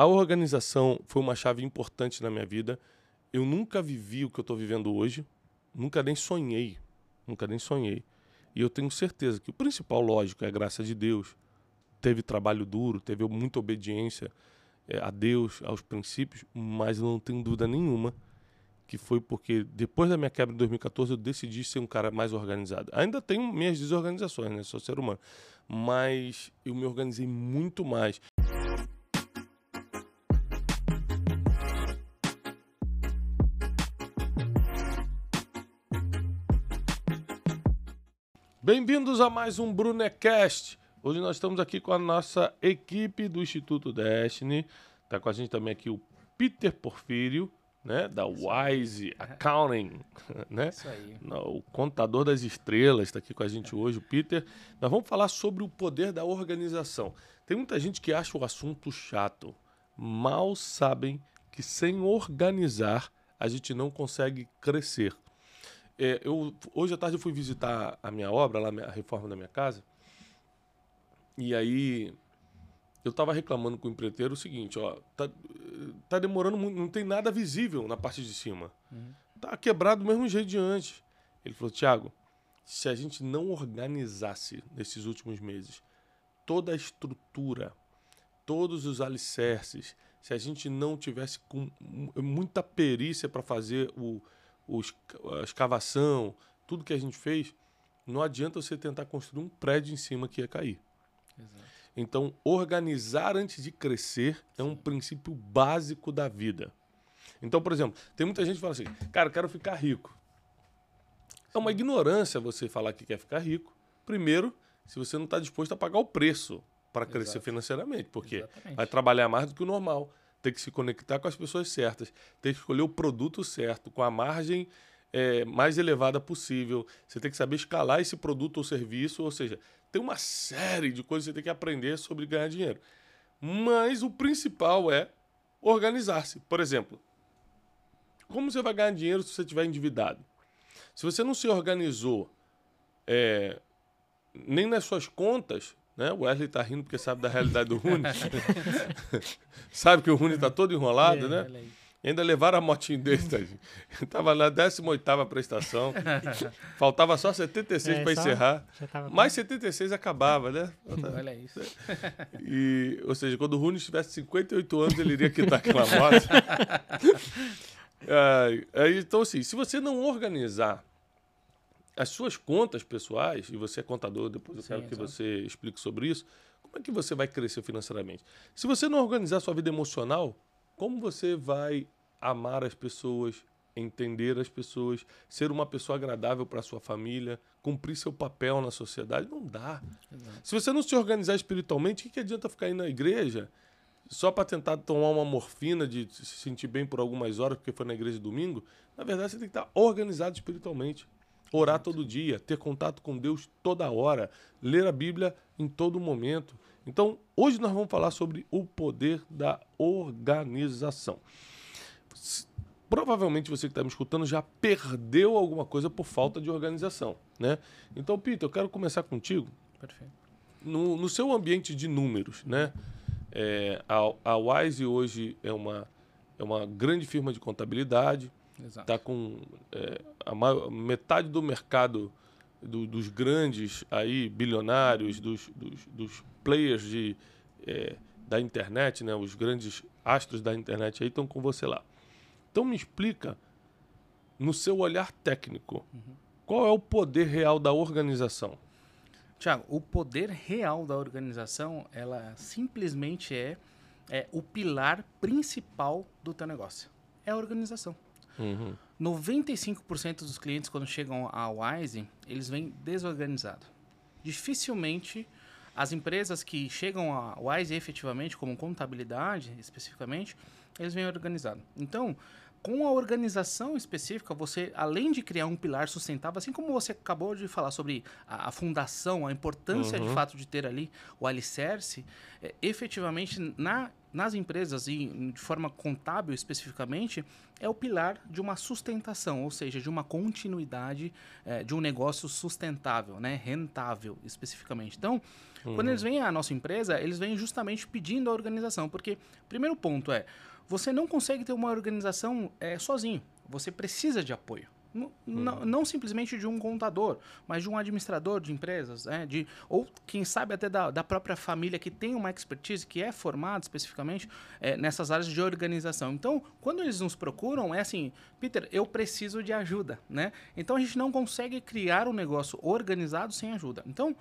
a organização foi uma chave importante na minha vida. Eu nunca vivi o que eu estou vivendo hoje, nunca nem sonhei, nunca nem sonhei. E eu tenho certeza que o principal, lógico, é a graça de Deus. Teve trabalho duro, teve muita obediência é, a Deus, aos princípios, mas eu não tenho dúvida nenhuma que foi porque depois da minha quebra em 2014 eu decidi ser um cara mais organizado. Ainda tenho minhas desorganizações, né? Sou ser humano. Mas eu me organizei muito mais. Bem-vindos a mais um Brunecast. Hoje nós estamos aqui com a nossa equipe do Instituto Destiny. Está com a gente também aqui o Peter Porfírio né, da Wise Accounting, né? Isso aí. O contador das estrelas está aqui com a gente hoje, o Peter. Nós vamos falar sobre o poder da organização. Tem muita gente que acha o assunto chato. Mal sabem que sem organizar a gente não consegue crescer. É, eu, hoje à tarde eu fui visitar a minha obra, lá, a reforma da minha casa. E aí eu estava reclamando com o empreiteiro o seguinte, ó, tá, tá demorando muito, não tem nada visível na parte de cima. Uhum. Tá quebrado do mesmo jeito de antes. Ele falou, Tiago, se a gente não organizasse nesses últimos meses toda a estrutura, todos os alicerces, se a gente não tivesse com muita perícia para fazer o, a escavação, tudo que a gente fez, não adianta você tentar construir um prédio em cima que ia cair. Exato. Então, organizar antes de crescer é um princípio básico da vida. Então, por exemplo, tem muita gente que fala assim: cara, eu quero ficar rico. É uma ignorância você falar que quer ficar rico. Primeiro, se você não está disposto a pagar o preço para crescer Exato. financeiramente, porque Exatamente. vai trabalhar mais do que o normal, tem que se conectar com as pessoas certas, tem que escolher o produto certo, com a margem é, mais elevada possível. Você tem que saber escalar esse produto ou serviço, ou seja, tem uma série de coisas que você tem que aprender sobre ganhar dinheiro. Mas o principal é organizar-se. Por exemplo, como você vai ganhar dinheiro se você estiver endividado? Se você não se organizou é, nem nas suas contas, né? O Wesley tá rindo porque sabe da realidade do Rune. sabe que o Rune tá todo enrolado, é, né? Ainda levaram a motinha dele, tadinho. Tava na 18 prestação. Faltava só 76 é, para encerrar. Mais 76 acabava, né? Olha isso. E, ou seja, quando o Rune tivesse 58 anos, ele iria quitar aquela moto. é, então, assim, se você não organizar as suas contas pessoais, e você é contador, depois eu Sim, quero que você explique sobre isso, como é que você vai crescer financeiramente? Se você não organizar sua vida emocional, como você vai amar as pessoas, entender as pessoas, ser uma pessoa agradável para sua família, cumprir seu papel na sociedade? Não dá. Exato. Se você não se organizar espiritualmente, o que, que adianta ficar indo na igreja só para tentar tomar uma morfina de se sentir bem por algumas horas porque foi na igreja domingo? Na verdade, você tem que estar organizado espiritualmente. Orar todo dia, ter contato com Deus toda hora, ler a Bíblia em todo momento. Então, hoje nós vamos falar sobre o poder da organização. Provavelmente você que está me escutando já perdeu alguma coisa por falta de organização, né? Então, Peter, eu quero começar contigo. Perfeito. No, no seu ambiente de números, né? É, a, a Wise hoje é uma, é uma grande firma de contabilidade. Está com é, a maior, metade do mercado do, dos grandes aí bilionários, dos, dos, dos players de, é, da internet, né, os grandes astros da internet aí estão com você lá. Então me explica, no seu olhar técnico, uhum. qual é o poder real da organização? Tiago, o poder real da organização, ela simplesmente é, é o pilar principal do teu negócio. É a organização. Uhum. 95% dos clientes, quando chegam à Wise, eles vêm desorganizados. Dificilmente as empresas que chegam à Wise efetivamente, como contabilidade especificamente, eles vêm organizados. Então, com a organização específica, você, além de criar um pilar sustentável, assim como você acabou de falar sobre a, a fundação, a importância uhum. de fato de ter ali o alicerce, é, efetivamente na nas empresas e de forma contábil especificamente, é o pilar de uma sustentação, ou seja, de uma continuidade é, de um negócio sustentável, né? rentável especificamente. Então, uhum. quando eles vêm à nossa empresa, eles vêm justamente pedindo a organização, porque primeiro ponto é, você não consegue ter uma organização é, sozinho, você precisa de apoio. Não, não, não, simplesmente de um contador, mas de um administrador de empresas, né? de, ou quem sabe até da, da própria família que tem uma expertise, que é formada especificamente é, nessas áreas de organização. Então, quando eles nos procuram, é assim, Peter, eu preciso de ajuda. Né? Então, a gente não consegue criar um negócio organizado sem ajuda. Então,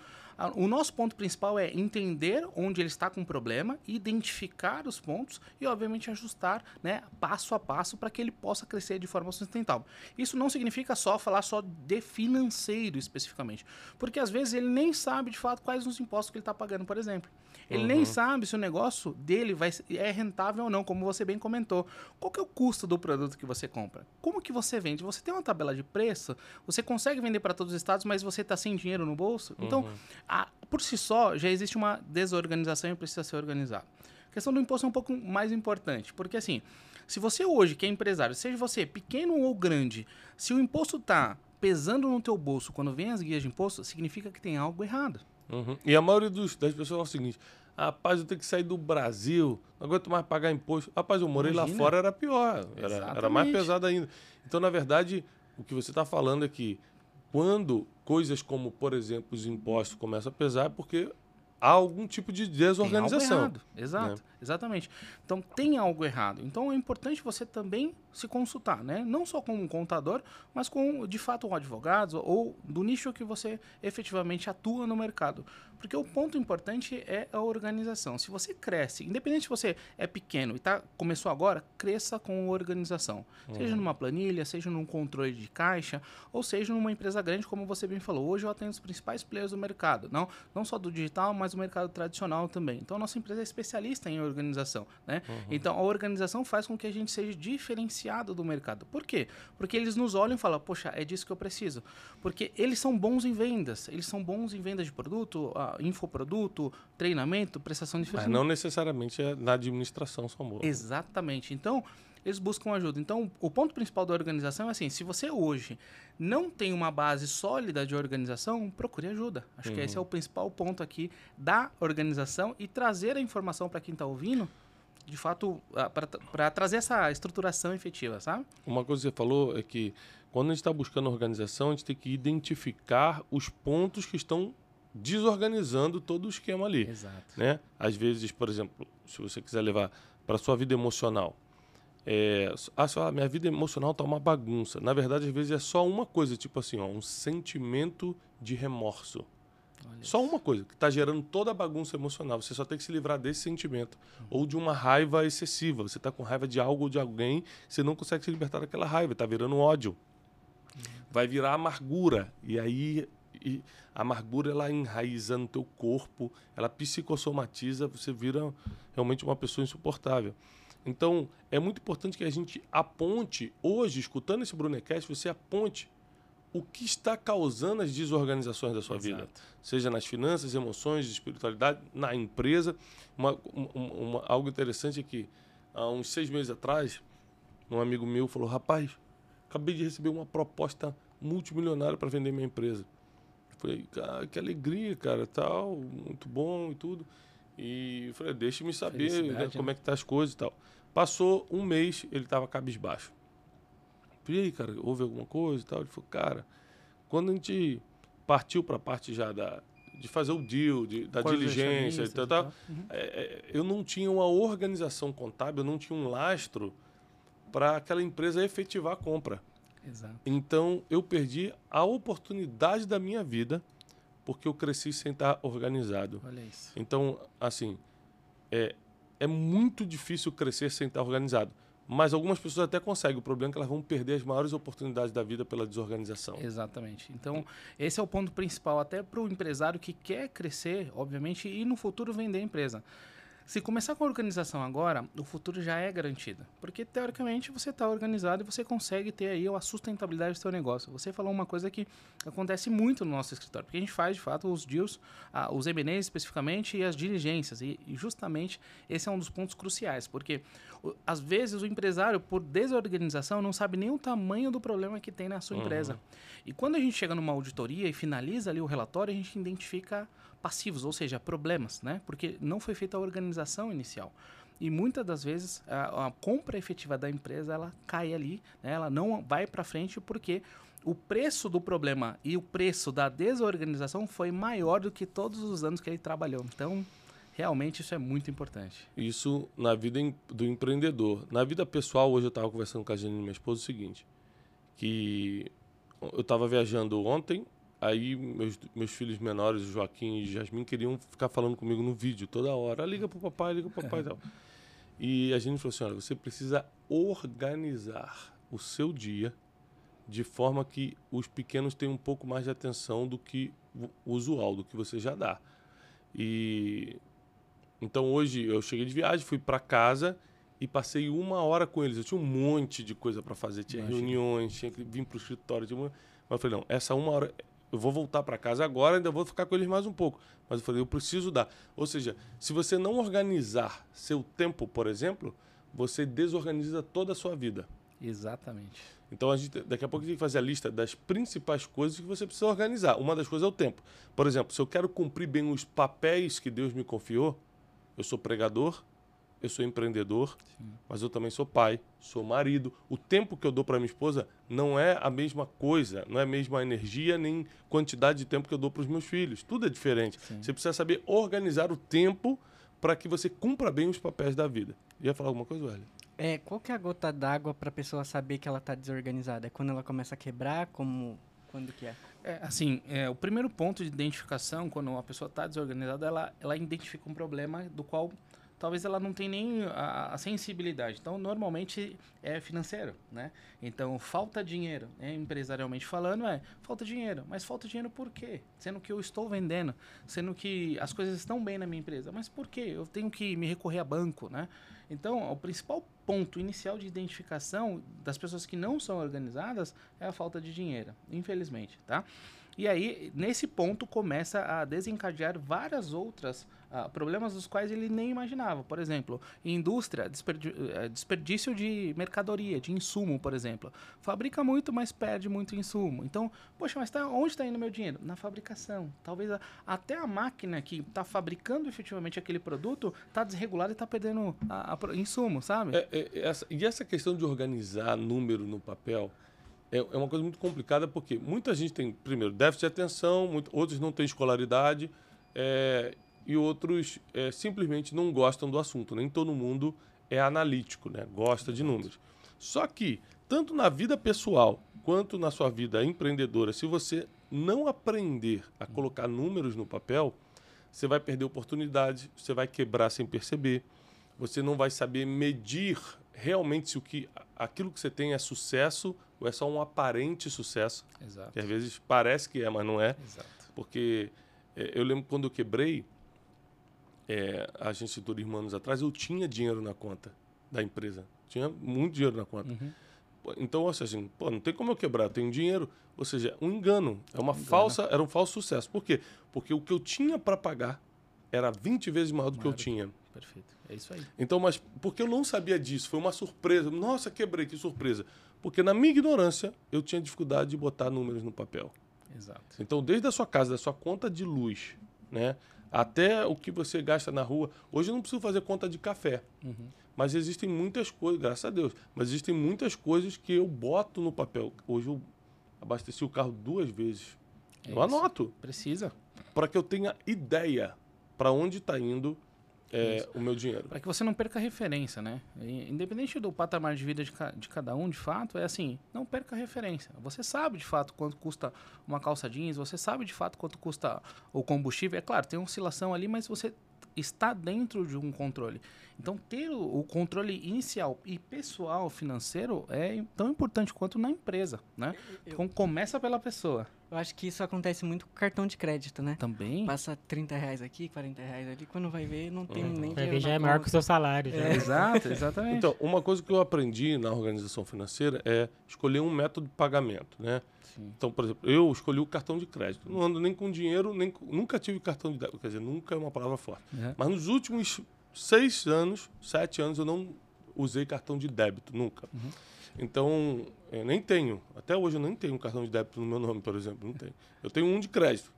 o nosso ponto principal é entender onde ele está com problema, identificar os pontos e, obviamente, ajustar né, passo a passo para que ele possa crescer de forma sustentável. Isso não significa só falar só de financeiro especificamente, porque às vezes ele nem sabe de fato quais os impostos que ele está pagando, por exemplo. Ele uhum. nem sabe se o negócio dele vai, é rentável ou não, como você bem comentou. Qual que é o custo do produto que você compra? Como que você vende? Você tem uma tabela de preço? Você consegue vender para todos os estados, mas você está sem dinheiro no bolso? Então, uhum. Então, a, por si só, já existe uma desorganização e precisa ser organizado. A questão do imposto é um pouco mais importante, porque assim, se você hoje, que é empresário, seja você pequeno ou grande, se o imposto está pesando no teu bolso quando vem as guias de imposto, significa que tem algo errado. Uhum. E a maioria dos, das pessoas é o seguinte: rapaz, eu tenho que sair do Brasil, não aguento mais pagar imposto. Rapaz, eu morei Imagina. lá fora, era pior, era, era, mais pesado ainda. Então, na verdade, o que você está falando é que quando coisas como, por exemplo, os impostos começam a pesar, é porque há algum tipo de desorganização. Exato, né? exatamente. Então tem algo errado. Então é importante você também se consultar, né? Não só com um contador, mas com de fato um advogado ou do nicho que você efetivamente atua no mercado. Porque o ponto importante é a organização. Se você cresce, independente se você é pequeno e tá, começou agora, cresça com organização. Uhum. Seja numa planilha, seja num controle de caixa, ou seja numa empresa grande, como você bem falou. Hoje eu atendo os principais players do mercado. Não, não só do digital, mas do mercado tradicional também. Então a nossa empresa é especialista em organização. Né? Uhum. Então a organização faz com que a gente seja diferenciado do mercado. Por quê? Porque eles nos olham e falam, poxa, é disso que eu preciso. Porque eles são bons em vendas. Eles são bons em vendas de produto, infoproduto, treinamento, prestação de serviço. Mas não necessariamente é na administração são boas. Exatamente. Então, eles buscam ajuda. Então, o ponto principal da organização é assim: se você hoje não tem uma base sólida de organização, procure ajuda. Acho uhum. que esse é o principal ponto aqui da organização e trazer a informação para quem está ouvindo, de fato, para trazer essa estruturação efetiva, sabe? Uma coisa que você falou é que quando a gente está buscando organização, a gente tem que identificar os pontos que estão desorganizando todo o esquema ali. Exato. Né? Às vezes, por exemplo, se você quiser levar para sua vida emocional, é, ah, só, minha vida emocional tá uma bagunça. Na verdade, às vezes é só uma coisa, tipo assim, ó, um sentimento de remorso. Olha só isso. uma coisa que está gerando toda a bagunça emocional. Você só tem que se livrar desse sentimento. Uhum. Ou de uma raiva excessiva. Você está com raiva de algo ou de alguém, você não consegue se libertar daquela raiva, está virando ódio. Uhum. Vai virar amargura. E aí e a amargura ela enraiza no teu corpo, ela psicossomatiza, você vira realmente uma pessoa insuportável. Então, é muito importante que a gente aponte, hoje, escutando esse Brunecast, você aponte o que está causando as desorganizações da sua Exato. vida. Seja nas finanças, emoções, espiritualidade, na empresa. Uma, uma, uma, algo interessante é que, há uns seis meses atrás, um amigo meu falou: Rapaz, acabei de receber uma proposta multimilionária para vender minha empresa. Falei, cara, que alegria, cara, tal, muito bom e tudo. E falei, deixe-me saber né, como é que tá as coisas e tal. Passou um mês, ele tava cabisbaixo. Falei, aí, cara, houve alguma coisa e tal? Ele falou, cara, quando a gente partiu para a parte já da, de fazer o deal, de, da diligência e tal, tal uhum. é, é, eu não tinha uma organização contábil, eu não tinha um lastro para aquela empresa efetivar a compra. Exato. Então eu perdi a oportunidade da minha vida porque eu cresci sem estar organizado. Olha isso. Então, assim, é, é muito difícil crescer sem estar organizado. Mas algumas pessoas até conseguem. O problema é que elas vão perder as maiores oportunidades da vida pela desorganização. Exatamente. Então, esse é o ponto principal, até para o empresário que quer crescer, obviamente, e no futuro vender a empresa. Se começar com a organização agora, o futuro já é garantido. Porque, teoricamente, você está organizado e você consegue ter aí a sustentabilidade do seu negócio. Você falou uma coisa que acontece muito no nosso escritório. Porque a gente faz, de fato, os deals, ah, os M&As especificamente e as diligências. E, e, justamente esse é um dos pontos cruciais. Porque, o, às vezes, o empresário, por desorganização, não sabe nem o tamanho do problema que tem na sua uhum. empresa. E quando a gente chega numa auditoria e finaliza ali o relatório, a gente identifica passivos, ou seja, problemas, né? Porque não foi feita a organização inicial. E muitas das vezes a, a compra efetiva da empresa ela cai ali, né? ela não vai para frente porque o preço do problema e o preço da desorganização foi maior do que todos os anos que ele trabalhou. Então, realmente isso é muito importante. Isso na vida do empreendedor. Na vida pessoal, hoje eu estava conversando com a Janine, minha esposa, o seguinte, que eu estava viajando ontem Aí meus, meus filhos menores, Joaquim e Jasmin, queriam ficar falando comigo no vídeo toda hora. Liga pro papai, liga pro papai e tal. E a gente falou assim, olha, você precisa organizar o seu dia de forma que os pequenos tenham um pouco mais de atenção do que o usual, do que você já dá. E então hoje eu cheguei de viagem, fui para casa e passei uma hora com eles. Eu tinha um monte de coisa para fazer, tinha Imagina. reuniões, tinha que vir para o escritório. Tinha. Mas eu falei, não, essa uma hora eu vou voltar para casa agora, ainda vou ficar com eles mais um pouco. Mas eu falei, eu preciso dar. Ou seja, se você não organizar seu tempo, por exemplo, você desorganiza toda a sua vida. Exatamente. Então a gente daqui a pouco a gente tem que fazer a lista das principais coisas que você precisa organizar. Uma das coisas é o tempo. Por exemplo, se eu quero cumprir bem os papéis que Deus me confiou, eu sou pregador, eu sou empreendedor, Sim. mas eu também sou pai, sou marido. O tempo que eu dou para minha esposa não é a mesma coisa, não é a mesma energia nem quantidade de tempo que eu dou para os meus filhos. Tudo é diferente. Sim. Você precisa saber organizar o tempo para que você cumpra bem os papéis da vida. Ia falar alguma coisa, Welly? É, qual que é a gota d'água para a pessoa saber que ela está desorganizada? É quando ela começa a quebrar, como quando que é? É, assim, é, o primeiro ponto de identificação, quando uma pessoa está desorganizada, ela, ela identifica um problema do qual talvez ela não tenha nem a, a, sensibilidade. Então, normalmente é financeiro, né? Então, falta dinheiro, né? empresarialmente falando, é falta dinheiro. Mas falta dinheiro por quê? Sendo que eu estou vendendo, sendo que as coisas estão bem na minha empresa. Mas por quê? Eu tenho que me recorrer a banco, né? Então, o principal ponto inicial de identificação das pessoas que não são organizadas é a falta de dinheiro, infelizmente, tá? E aí, nesse ponto, começa a desencadear várias outras uh, problemas dos quais ele nem imaginava. Por exemplo, indústria, eh, desperdício de mercadoria, de insumo, por exemplo. Fabrica muito, mas perde muito insumo. Então, poxa, mas tá, onde está indo meu dinheiro? Na fabricação. Talvez a, até a máquina que está fabricando efetivamente aquele produto está desregulada e está perdendo a, a, insumo, sabe? É, é, essa, e essa questão de organizar número no papel é, é uma coisa muito complicada porque muita gente tem, primeiro, déficit de atenção, muito, outros não têm escolaridade é, e outros é, simplesmente não gostam do assunto. Nem todo mundo é analítico, né? gosta de números. Só que, tanto na vida pessoal quanto na sua vida empreendedora, se você não aprender a colocar números no papel, você vai perder oportunidades, você vai quebrar sem perceber, você não vai saber medir realmente se o que aquilo que você tem é sucesso ou é só um aparente sucesso. Exato. Que às vezes parece que é, mas não é. Exato. Porque é, eu lembro quando eu quebrei é, a de turismo anos atrás, eu tinha dinheiro na conta da empresa. Tinha muito dinheiro na conta. Uhum. Então, ou seja, assim, pô, não tem como eu quebrar, eu tenho dinheiro. Ou seja, um engano. É uma um falsa, engano. era um falso sucesso. Por quê? Porque o que eu tinha para pagar era 20 vezes maior do maior. que eu tinha. Perfeito. É isso aí. Então, mas porque eu não sabia disso, foi uma surpresa. Nossa, quebrei, que surpresa. Porque na minha ignorância, eu tinha dificuldade de botar números no papel. Exato. Então, desde a sua casa, da sua conta de luz, né, até o que você gasta na rua. Hoje eu não preciso fazer conta de café. Uhum. Mas existem muitas coisas, graças a Deus, mas existem muitas coisas que eu boto no papel. Hoje eu abasteci o carro duas vezes. É eu isso. anoto. Precisa. Para que eu tenha ideia para onde está indo é, o meu dinheiro. Para que você não perca referência, né? Independente do patamar de vida de, ca de, cada um, de fato, é assim, não perca referência. Você sabe de fato quanto custa uma calça jeans, você sabe de fato quanto custa o combustível. É claro, tem oscilação ali, mas você está dentro de um controle. Então, ter o, o controle inicial e pessoal financeiro é tão importante quanto na empresa, né? Eu, então, começa pela pessoa. Eu acho que isso acontece muito com cartão de crédito, né? Também. Passa 30 reais aqui, 40 reais ali, quando vai ver, não tem Uhum. nem Vai dinheiro ver, já é maior que o seu salário. Já. É, exato, exatamente. Então, uma coisa que eu aprendi na organização financeira é escolher um método de pagamento, né? Sim. Então, por exemplo, eu escolhi o cartão de crédito. Não ando nem com dinheiro, nem com- nunca tive cartão de débito. Quer dizer, nunca é uma palavra forte. É. Mas nos últimos seis anos, sete anos, eu não usei cartão de débito, nunca. Uhum. Então, eu nem tenho. Até hoje eu nem tenho um cartão de débito no meu nome, por exemplo. Não tenho. Eu tenho um de crédito.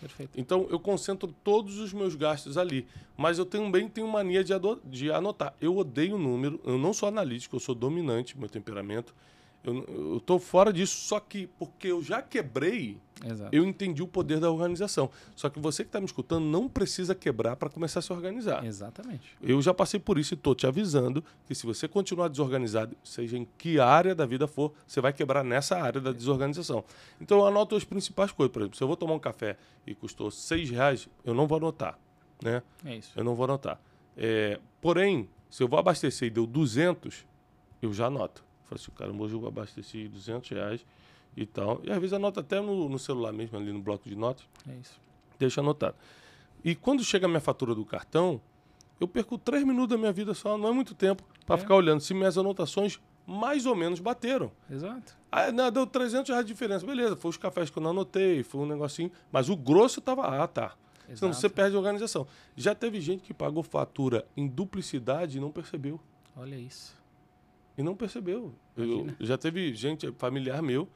Perfeito. Então eu concentro todos os meus gastos ali. Mas eu também tenho mania de, de anotar. Eu odeio número, eu não sou analítico, eu sou dominante, meu temperamento. Eu, tô fora disso, só que porque eu já quebrei, Exato. eu entendi o poder da organização. Só que você que está me escutando não precisa quebrar para começar a se organizar. Exatamente. Eu já passei por isso e estou te avisando que se você continuar desorganizado, seja em que área da vida for, você vai quebrar nessa área da desorganização. Então eu anoto as principais coisas. Por exemplo, se eu vou tomar um café e custou seis reais, eu não vou anotar. Né? É isso. Eu não vou anotar. É, porém, se eu vou abastecer e deu 200, eu já anoto. Falo assim, cara, hoje eu abasteci 200 reais e tal. E às vezes anoto até no, no celular mesmo, ali no bloco de notas É isso. deixa anotado. E quando chega a minha fatura do cartão, eu perco três minutos da minha vida só, não é muito tempo, para É. ficar olhando se minhas anotações mais ou menos bateram. Exato. Ah, não, deu 300 reais de diferença. Beleza, foi os cafés que eu não anotei, foi um negocinho. Mas o grosso tava, ah, tá. Senão Exato. você perde a organização. Já teve gente que pagou fatura em duplicidade e não percebeu. Olha isso. E não percebeu. Eu, já teve gente, familiar meu,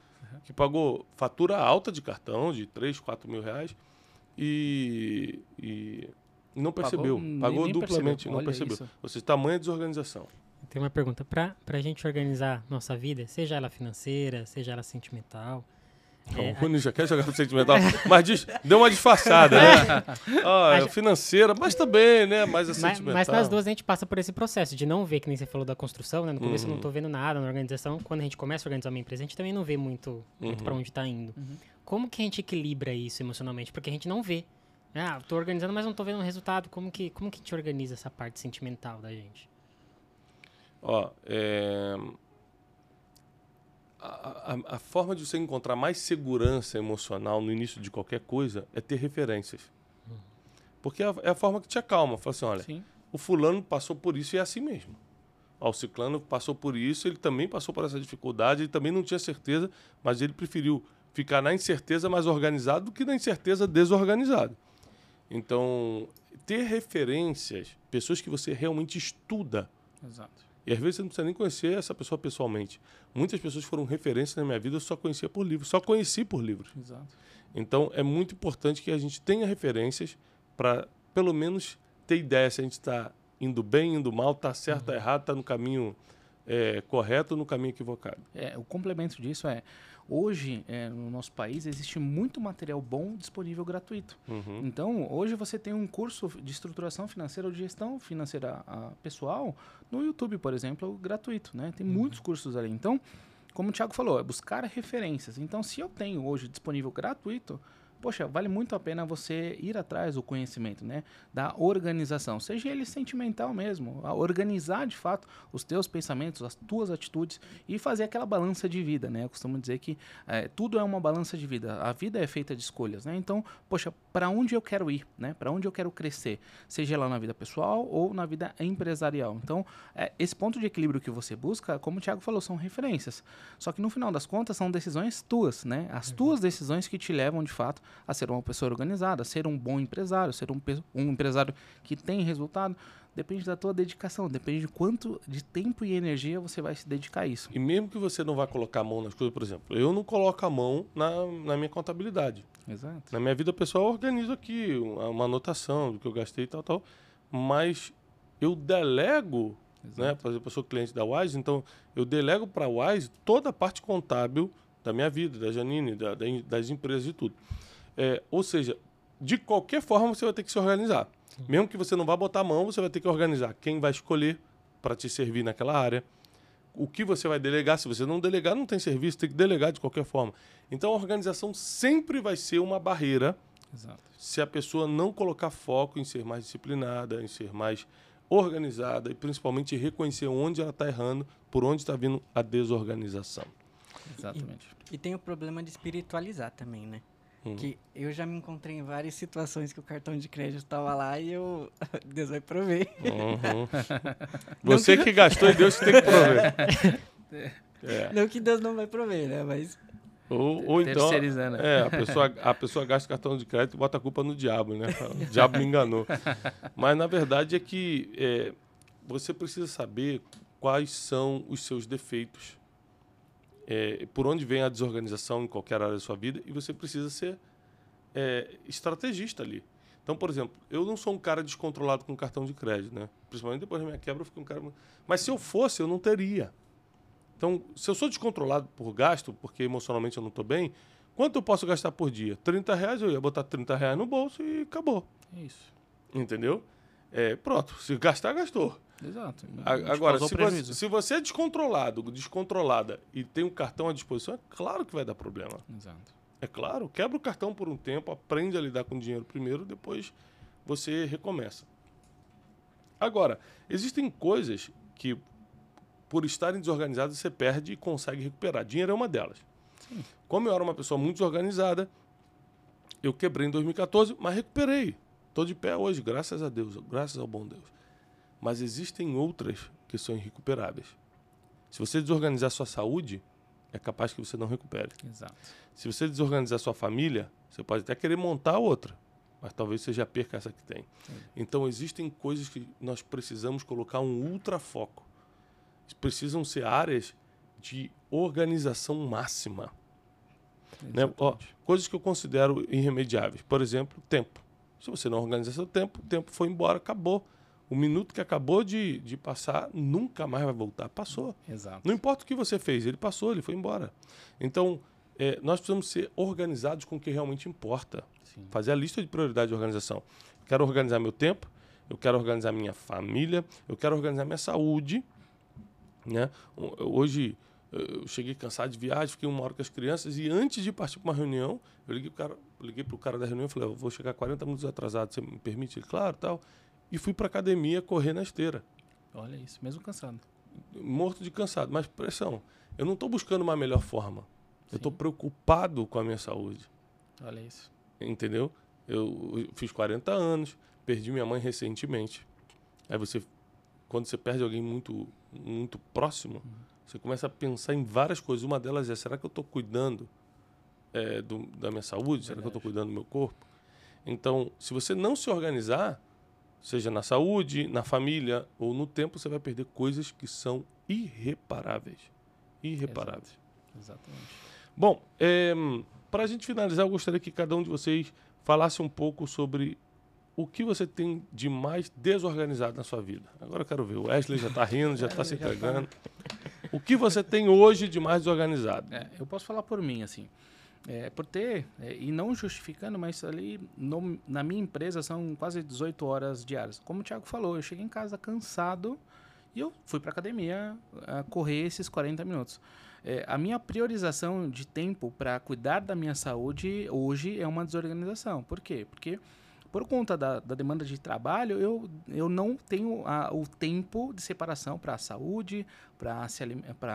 que pagou fatura alta de cartão, de 3, 4 mil reais, e, e não percebeu. nem- Pagou, nem duplamente, percebeu. não Olha percebeu. isso. Ou seja, tamanha desorganização. Tem uma pergunta. Pra, pra gente organizar nossa vida, seja ela financeira, seja ela sentimental, É, o Rony já quer jogar pro sentimental, mas diz, deu uma disfarçada, né? Ah, é financeira, mas também, né? Mas é mas, sentimental. mas nas duas a gente passa por esse processo de não ver, que nem você falou da construção, né? No começo eu Uhum. não tô vendo nada na organização. Quando a gente começa a organizar uma empresa, a gente também não vê muito, muito Uhum. para onde tá indo. Como que a gente equilibra isso emocionalmente? Porque a gente não vê. Ah, tô organizando, mas não tô vendo o resultado. Como que, como que a gente organiza essa parte sentimental da gente? Ó, é... a, a- a forma de você encontrar mais segurança emocional no início de qualquer coisa é ter referências. Porque é a, é a forma que te acalma. Fala assim, olha, Sim. o fulano passou por isso e é assim mesmo. Ó, o ciclano passou por isso, ele também passou por essa dificuldade, ele também não tinha certeza, mas ele preferiu ficar na incerteza mais organizado do que na incerteza desorganizado. Então, ter referências, pessoas que você realmente estuda, Exato. E às vezes você não precisa nem conhecer essa pessoa pessoalmente. Muitas pessoas foram referências na minha vida, eu só conhecia por livros, só conheci por livros. Exato. Então é muito importante que a gente tenha referências para, pelo menos, ter ideia se a gente está indo bem, indo mal, está certo, está errado, está no caminho é, correto ou no caminho equivocado. É, o complemento disso é, hoje, é, no nosso país, existe muito material bom disponível gratuito. Uhum. Então, hoje você tem um curso de estruturação financeira ou de gestão financeira ah, pessoal no YouTube, por exemplo, gratuito, né? Tem muitos cursos ali. Então, como o Thiago falou, é buscar referências. Então, se eu tenho hoje disponível gratuito, poxa, vale muito a pena você ir atrás do conhecimento, né? Da organização, seja ele sentimental mesmo, organizar de fato os teus pensamentos, as tuas atitudes e fazer aquela balança de vida, né? Eu costumo dizer que eh, tudo é uma balança de vida. A vida é feita de escolhas, né? Então, poxa, para onde eu quero ir, né? Para onde eu quero crescer, seja lá na vida pessoal ou na vida empresarial. Então, eh, esse ponto de equilíbrio que você busca, como o Thiago falou, são referências. Só que no final das contas são decisões tuas, né? As tuas decisões que te levam de fato a ser uma pessoa organizada, a ser um bom empresário, ser um, um empresário que tem resultado. Depende da tua dedicação, depende de quanto de tempo e energia você vai se dedicar a isso. E mesmo que você não vá colocar a mão nas coisas, por exemplo, eu não coloco a mão na, na minha contabilidade. Exato. Na minha vida pessoal, eu organizo aqui uma, uma anotação do que eu gastei e tal, tal. Mas eu delego, né? Por exemplo, eu sou cliente da Wise, então eu delego para a Wise toda a parte contábil da minha vida, da Janine, da- da- das empresas e tudo. É, ou seja, de qualquer forma você vai ter que se organizar. Mesmo que você não vá botar a mão, você vai ter que organizar quem vai escolher para te servir naquela área, o que você vai delegar. Se você não delegar, não tem serviço, tem que delegar de qualquer forma. Então a organização sempre vai ser uma barreira Exato. se a pessoa não colocar foco em ser mais disciplinada, em ser mais organizada e principalmente reconhecer onde ela está errando, por onde está vindo a desorganização. Exatamente. E tem o problema de espiritualizar também, né? Hum. Que eu já me encontrei em várias situações que o cartão de crédito estava lá e eu. Deus vai prover. Uhum. Você que gastou e Deus que tem que prover. É. Não que Deus não vai prover, né? Mas. Ou, ou então, Terceirizando. é, a pessoa, a pessoa gasta cartão de crédito e bota a culpa no diabo, né? O diabo me enganou. Mas na verdade é que é, você precisa saber quais são os seus defeitos, é, por onde vem a desorganização em qualquer área da sua vida e você precisa ser é, estrategista ali. Então, por exemplo, eu não sou um cara descontrolado com cartão de crédito, né? Principalmente depois da minha quebra, eu fiquei um cara. Mas se eu fosse, eu não teria. Então, se eu sou descontrolado por gasto, porque emocionalmente eu não estou bem, quanto eu posso gastar por dia? 30 reais, eu ia botar 30 reais no bolso e acabou. É Isso. Entendeu? É, pronto, se gastar, gastou. Exato. A- Agora, se você, se você é descontrolado, descontrolada e tem um cartão à disposição, é claro que vai dar problema. Exato. É claro, quebra o cartão por um tempo, aprende a lidar com o dinheiro primeiro, depois você recomeça. Agora, existem coisas que, por estarem desorganizadas, você perde e consegue recuperar. Dinheiro é uma delas. Como eu era uma pessoa muito desorganizada, eu quebrei em 2014, mas recuperei. Estou de pé hoje, graças a Deus, graças ao bom Deus. Mas existem outras que são irrecuperáveis. Se você desorganizar sua saúde, é capaz que você não recupere. Exato. Se você desorganizar sua família, você pode até querer montar outra, mas talvez você já perca essa que tem. Então existem coisas que nós precisamos colocar um ultra foco. Precisam ser áreas de organização máxima. Né? Ó, coisas que eu considero irremediáveis. Por exemplo, tempo. Se você não organizar seu tempo, o tempo foi embora, acabou. O minuto que acabou de, de passar nunca mais vai voltar. Passou. Exato. Não importa o que você fez, ele passou, ele foi embora. Então, é, nós precisamos ser organizados com o que realmente importa. Sim. Fazer a lista de prioridade de organização. Eu quero organizar meu tempo, eu quero organizar minha família, eu quero organizar minha saúde. Né? Hoje eu cheguei cansado de viagem, fiquei uma hora com as crianças e antes de partir para uma reunião, eu liguei para o cara, liguei pro cara da reunião e falei, eu vou chegar 40 minutos atrasado, você me permite? Ele, claro, tal. E fui para academia correr na esteira Olha isso, mesmo cansado. morto de cansado, mas pressão. Eu não estou buscando uma melhor forma. Eu Sim. estou preocupado com a minha saúde. Olha isso. Entendeu? Eu eu fiz 40 anos, perdi minha mãe recentemente. Aí você, quando você perde alguém muito, muito próximo, você começa a pensar em várias coisas. Uma delas é: será que eu estou cuidando é, do- da minha saúde? Será que eu estou cuidando do meu corpo? Então, se você não se organizar, seja na saúde, na família ou no tempo, você vai perder coisas que são irreparáveis. Irreparáveis. Exatamente. Bom, para a gente finalizar, eu gostaria que cada um de vocês falasse um pouco sobre o que você tem de mais desorganizado na sua vida. Agora eu quero ver. O Wesley já está rindo, já está se Já tá. entregando. O que você tem hoje de mais desorganizado? É, eu posso falar por mim, assim. É, por ter, é, e não justificando, mas ali no- na minha empresa são quase 18 horas diárias. Como o Thiago falou, eu cheguei em casa cansado e eu fui para academia a correr esses 40 minutos. É, a minha priorização de tempo para cuidar da minha saúde hoje é uma desorganização. Por quê? Porque por conta da, da demanda de trabalho, eu, eu não tenho a- o tempo de separação para a saúde, para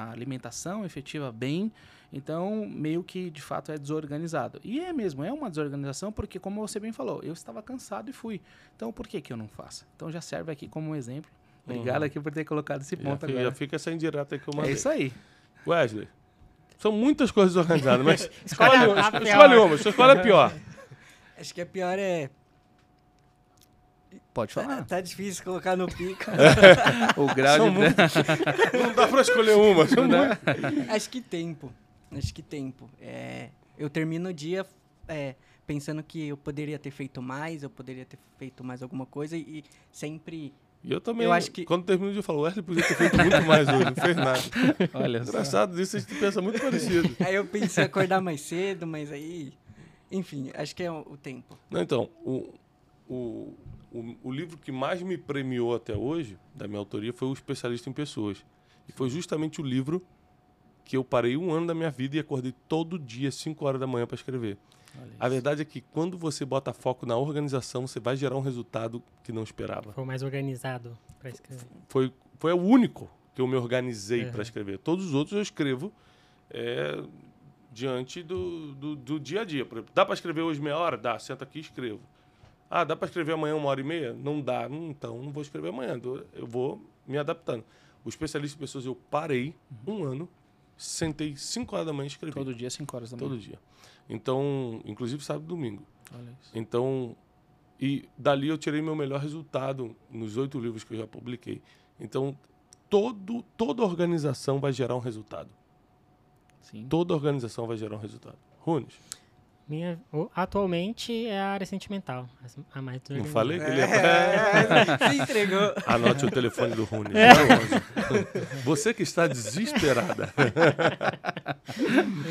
a alimentação efetiva bem. Então, meio que de fato é desorganizado. E é mesmo, é uma desorganização, porque, como você bem falou, eu estava cansado e fui. Então, por que, que eu não faço? Então, já serve aqui como um exemplo. Obrigado Uhum. aqui por ter colocado esse Já, ponto fica, agora. já fica essa indireta que eu É isso aí. Wesley, são muitas coisas organizadas, mas Escolhe escolhe, escolhe pior. uma, escolhe a pior. Acho que a pior é. Pode Tá, falar. tá difícil colocar no pico. o grau São de... muitas. Não dá para escolher uma. São muitas. Acho que tempo. Acho que tempo. É, eu termino o dia é, pensando que eu poderia ter feito mais, eu poderia ter feito mais alguma coisa e sempre. E eu também, Eu acho que- quando termino o dia, eu falo, Wesley podia ter feito muito mais hoje, não fez nada. Olha só. Engraçado isso, a gente pensa muito parecido. Aí eu pensei em acordar mais cedo, mas aí. Enfim, acho que é o, o tempo. Não, então, o, o, o, o livro que mais me premiou até hoje, da minha autoria, foi O Especialista em Pessoas. E foi justamente o livro que eu parei um ano da minha vida e acordei todo dia, 5 horas da manhã, para escrever. A verdade é que quando você bota foco na organização, você vai gerar um resultado que não esperava. Foi o mais organizado pra escrever. Foi, foi o único que eu me organizei Uhum. para escrever. Todos os outros eu escrevo é, diante do, do, do dia a dia. Exemplo, dá para escrever hoje meia hora? Dá, senta aqui e escrevo. Ah, dá para escrever amanhã uma hora e meia? Não dá. Hum, Então, não vou escrever amanhã. Eu vou me adaptando. O especialista em pessoas, eu parei um ano, sentei 5 horas da manhã e escrevi. Todo dia, 5 horas da manhã. Todo dia. Então, inclusive sábado e domingo. Olha isso. Então, e dali eu tirei meu melhor resultado nos oito livros que eu já publiquei. Então, todo, toda organização vai gerar um resultado. Sim. Toda organização vai gerar um resultado. Runes, Minha, o- atualmente é a área sentimental. A mais não falei que ele ia... É, se entregou. Anote o telefone do Runes. É. 011. Você que está desesperada.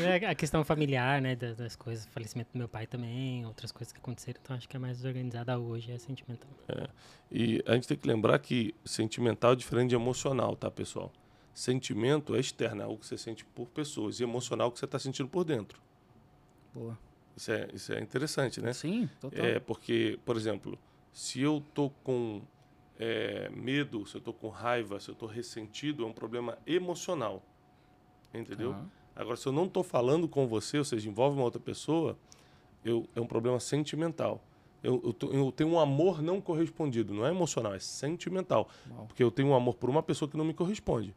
É a questão familiar, né? Das, das coisas, falecimento do meu pai também, outras coisas que aconteceram. Então acho que a mais desorganizada hoje é a sentimental. E a gente tem que lembrar que sentimental é diferente de emocional, tá, pessoal? Sentimento é externo, é algo que você sente por pessoas. E emocional é o que você está sentindo por dentro. Boa. Isso é, isso é interessante, né? Sim, total. É porque, por exemplo, se eu tô com é, medo, se eu tô com raiva, se eu tô ressentido, é um problema emocional. Entendeu? Aham. Agora, se eu não tô falando com você, ou seja, envolve uma outra pessoa, eu, é um problema sentimental. Eu, eu, tô- eu tenho um amor não correspondido, não é emocional, é sentimental. Uau. Porque eu tenho um amor por uma pessoa que não me corresponde.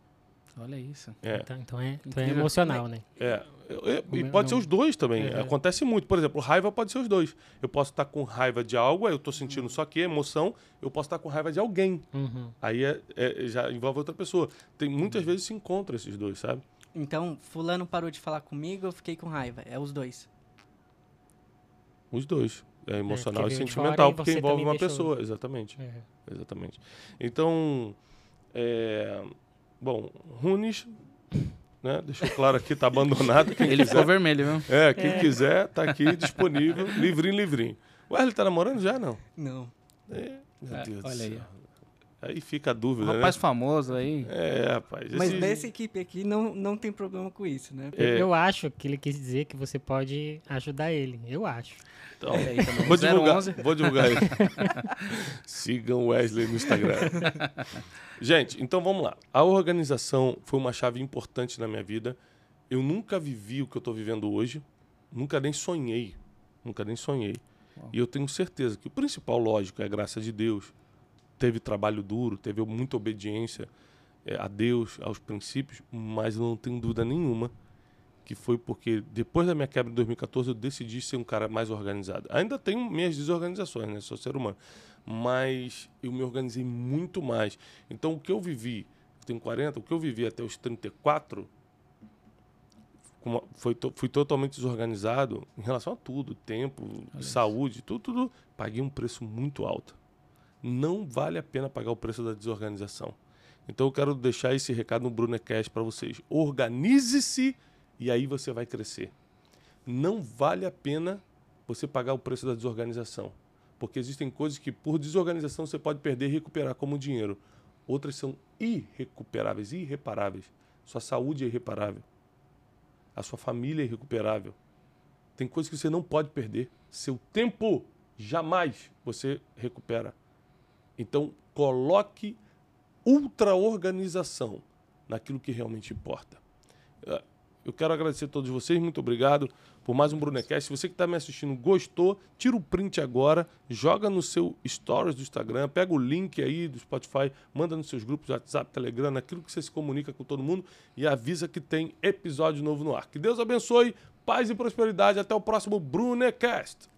Olha isso. É. Então, então é, então é emocional, né? É, eu- eu- e Não- pode ser os dois também. É. Acontece muito. Por exemplo, raiva pode ser os dois. Eu posso estar com raiva de algo, aí eu estou sentindo só que emoção. Eu posso estar com raiva de alguém. Uhum. Aí é- é- já envolve outra pessoa. Tem muitas Uhum. vezes se encontram esses dois, sabe? Então, fulano parou de falar comigo, eu fiquei com raiva. É os dois. Os dois. É emocional porque e sentimental, porque envolve uma deixou. pessoa. Exatamente. É. Exatamente. Então, é, bom, Runes, né? Deixou claro aqui, tá abandonado. Quem Ele quiser, ficou vermelho, viu? É, quem quiser, tá aqui disponível, livrinho, livrinho. O Wesley tá namorando já, não? Não. É, meu É, Deus do olha aí, céu. Aí fica a dúvida, Um rapaz né? famoso aí. É, rapaz. Mas esse- nessa equipe aqui não, não tem problema com isso, né? É. Eu acho que ele quis dizer que você pode ajudar ele. Eu acho. Então, também. vou divulgar, 011. vou divulgar ele. Sigam o Wesley no Instagram. Gente, então vamos lá. A organização foi uma chave importante na minha vida. Eu nunca vivi o que eu estou vivendo hoje. Nunca nem sonhei. Nunca nem sonhei. E eu tenho certeza que o principal, lógico, é a graça de Deus. Teve trabalho duro, teve muita obediência eh, a Deus, aos princípios, mas eu não tenho dúvida nenhuma que foi porque depois da minha quebra em 2014 eu decidi ser um cara mais organizado. Ainda tenho minhas desorganizações, né? Sou ser humano. Mas eu me organizei muito mais. Então o que eu vivi, eu tenho 40, o que eu vivi até os 34 com uma- foi fui totalmente desorganizado em relação a tudo, tempo, saúde, tudo, tudo. Paguei um preço muito alto. Não vale a pena pagar o preço da desorganização. Então eu quero deixar esse recado no Brunecast para vocês. Organize-se e aí você vai crescer. Não vale a pena você pagar o preço da desorganização. Porque existem coisas que por desorganização você pode perder e recuperar como dinheiro. Outras são irrecuperáveis, irreparáveis. Sua saúde é irreparável. A sua família é irrecuperável. Tem coisas que você não pode perder. Seu tempo jamais você recupera. Então, coloque ultra-organização naquilo que realmente importa. Eh, Eu quero agradecer a todos vocês, muito obrigado por mais um Brunecast. Se você que está me assistindo gostou, tira o print agora, joga no seu stories do Instagram, pega o link aí do Spotify, manda nos seus grupos WhatsApp, Telegram, naquilo que você se comunica com todo mundo e avisa que tem episódio novo no ar. Que Deus abençoe, paz e prosperidade. Até o próximo Brunecast.